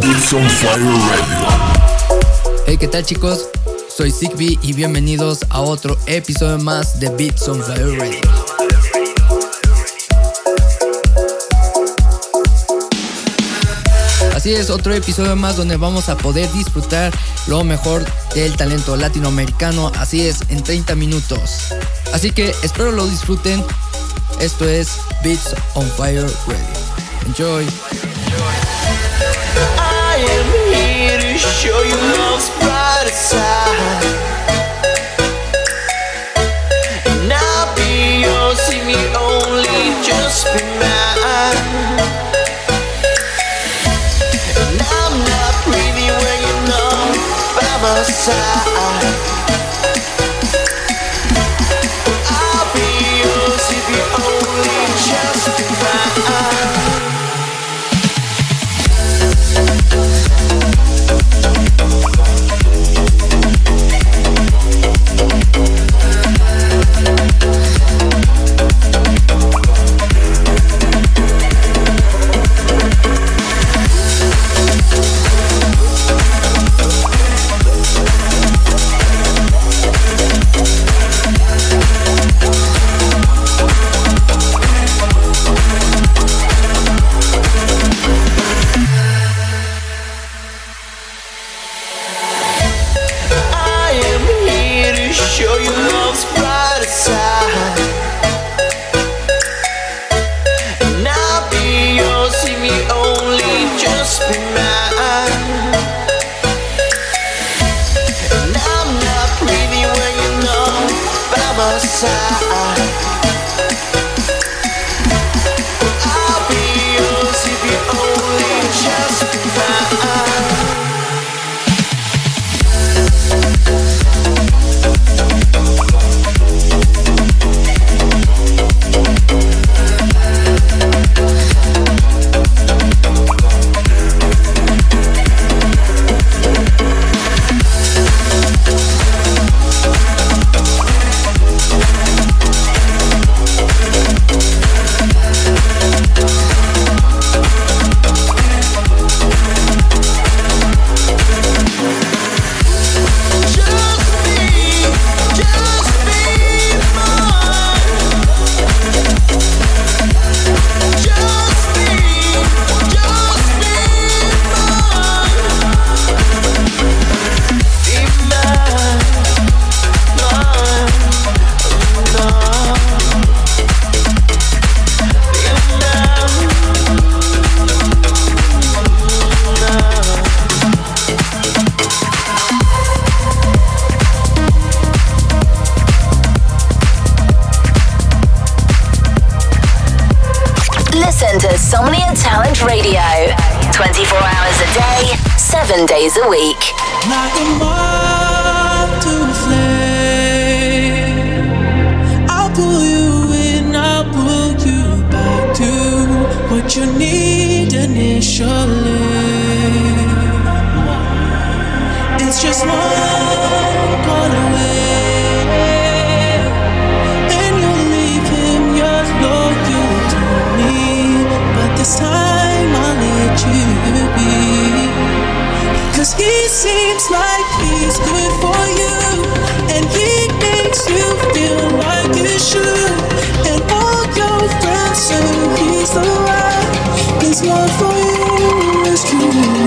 Beats on Fire Radio. Hey, ¿qué tal chicos? Soy Zigby y bienvenidos a otro episodio más de Beats on Fire Radio. Así es, otro episodio más donde vamos a poder disfrutar lo mejor del talento latinoamericano, así es, en 30 minutos. Así que espero lo disfruten. Esto es Beats on Fire Radio. Enjoy. Show you love's brighter side. And I'll be yours, see me only, just be mine. And I'm not when you're by my side. My initially. It's just one call away. And you'll leave him, you're loyal to me. But this time I'll let you be. Cause he seems like he's good for you. And he makes you feel like you should. And all your friends say he's the right. His love for you is true.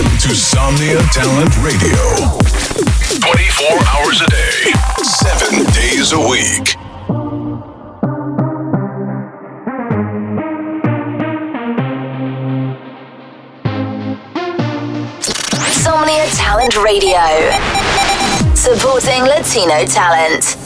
Insomnia Talent Radio. 24 hours a day, 7 days a week. Insomnia Talent Radio. Supporting Latino talent.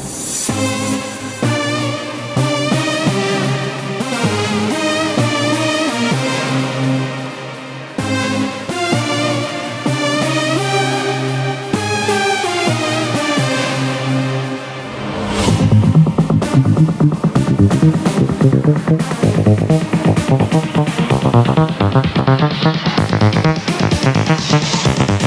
ハハハハ。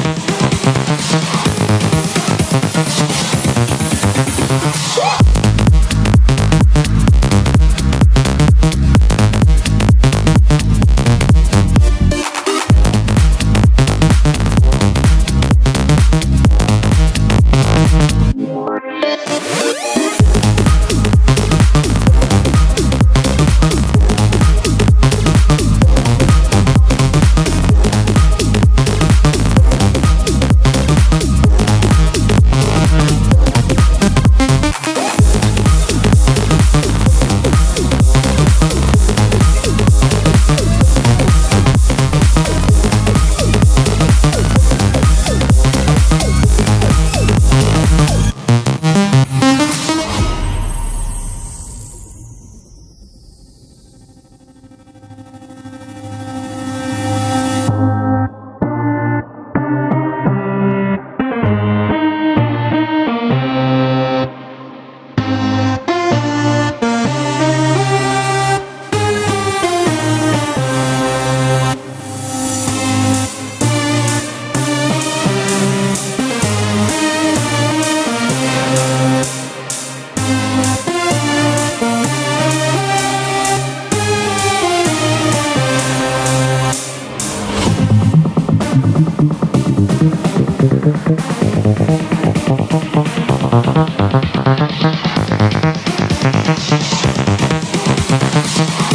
Listen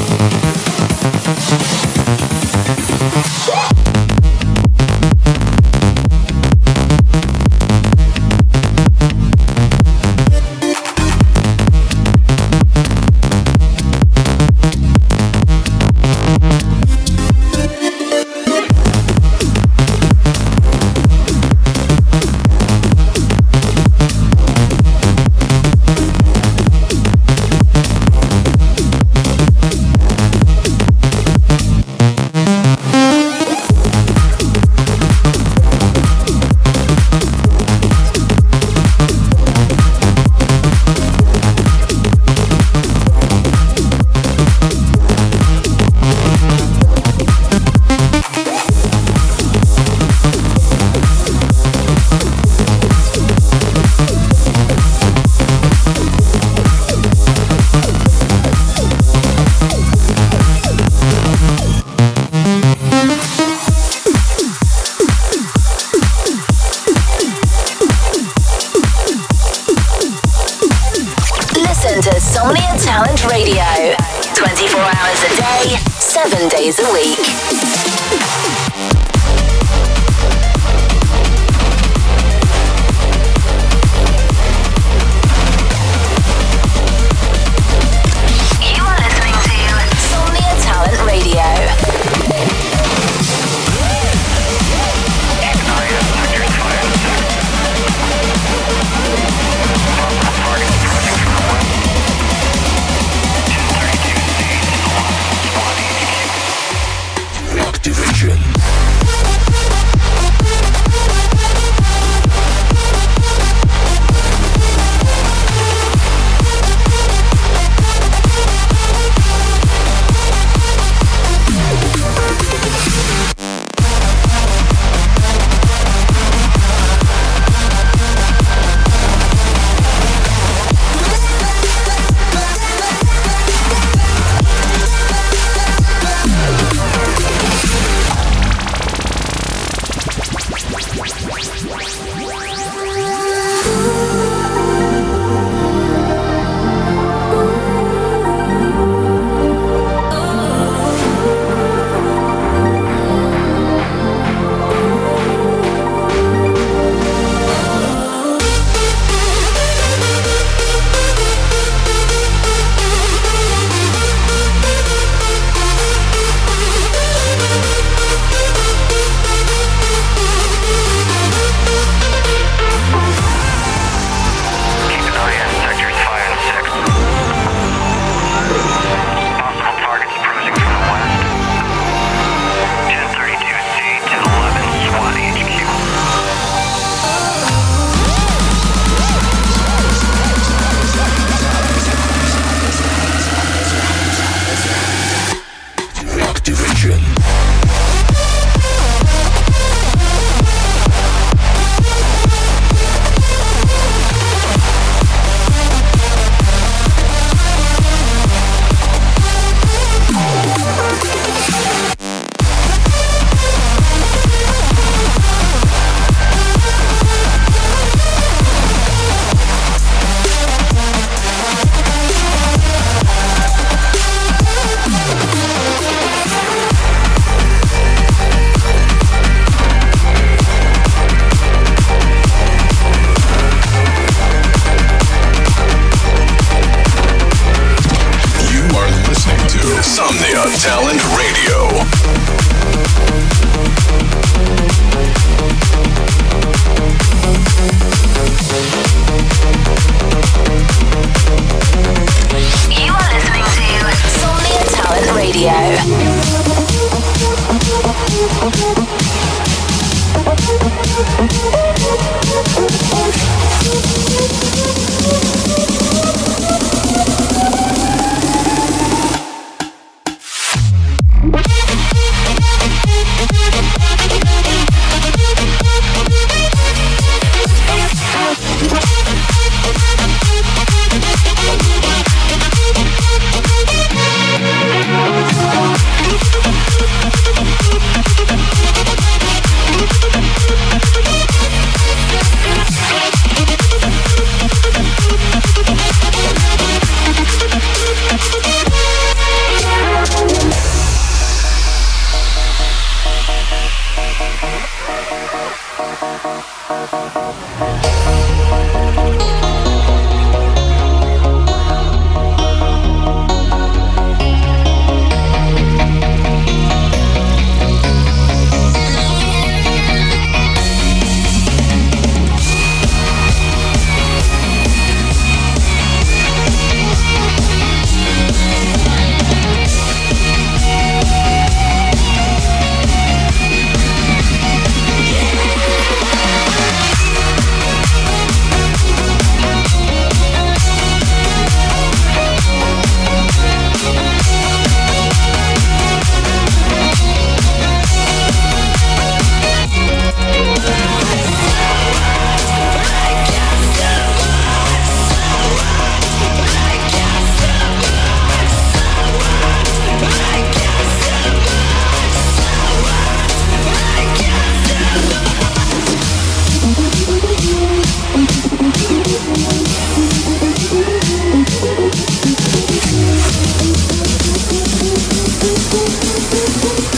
talent.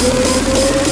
Música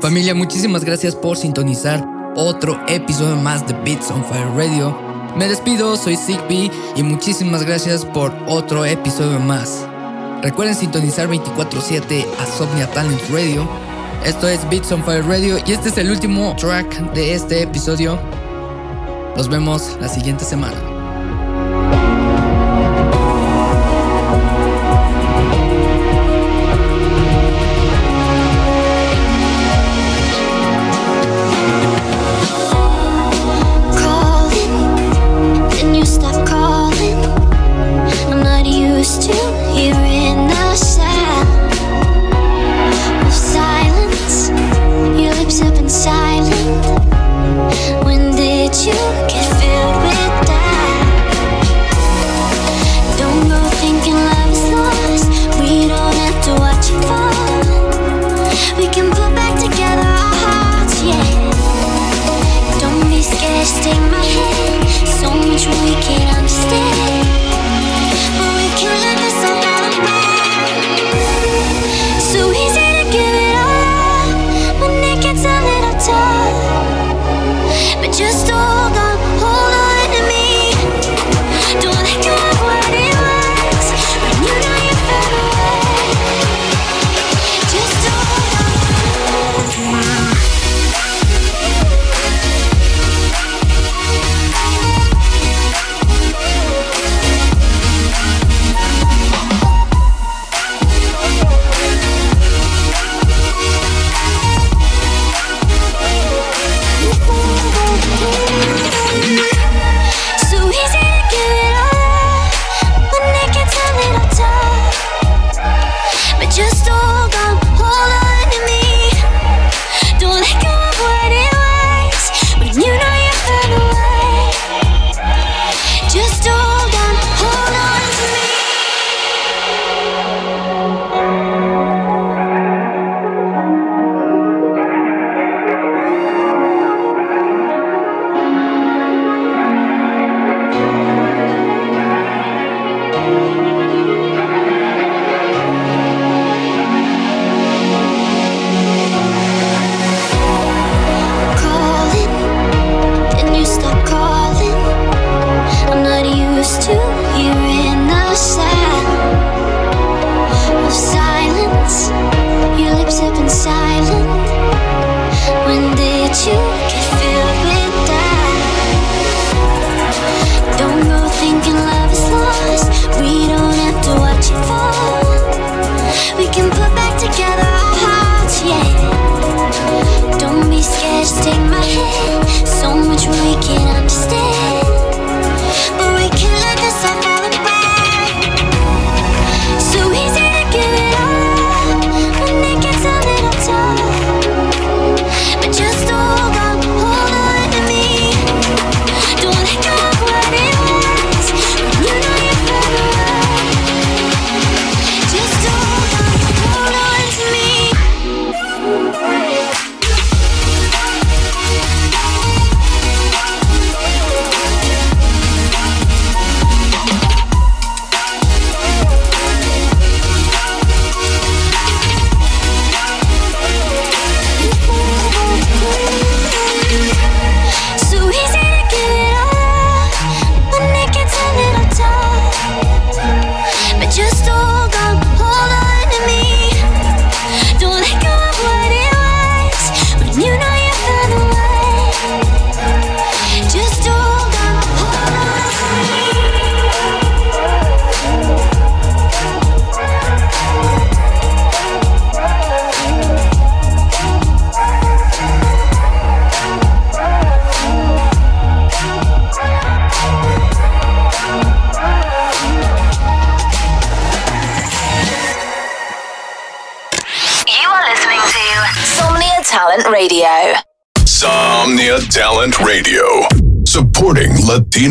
Familia, muchísimas gracias por sintonizar otro episodio más de Beats on Fire Radio. Me despido, soy Zigbee y muchísimas gracias por otro episodio más. Recuerden sintonizar 24-7 a Somnia Talent Radio. Esto es Beats on Fire Radio y este es el último track de este episodio. Nos vemos la siguiente semana.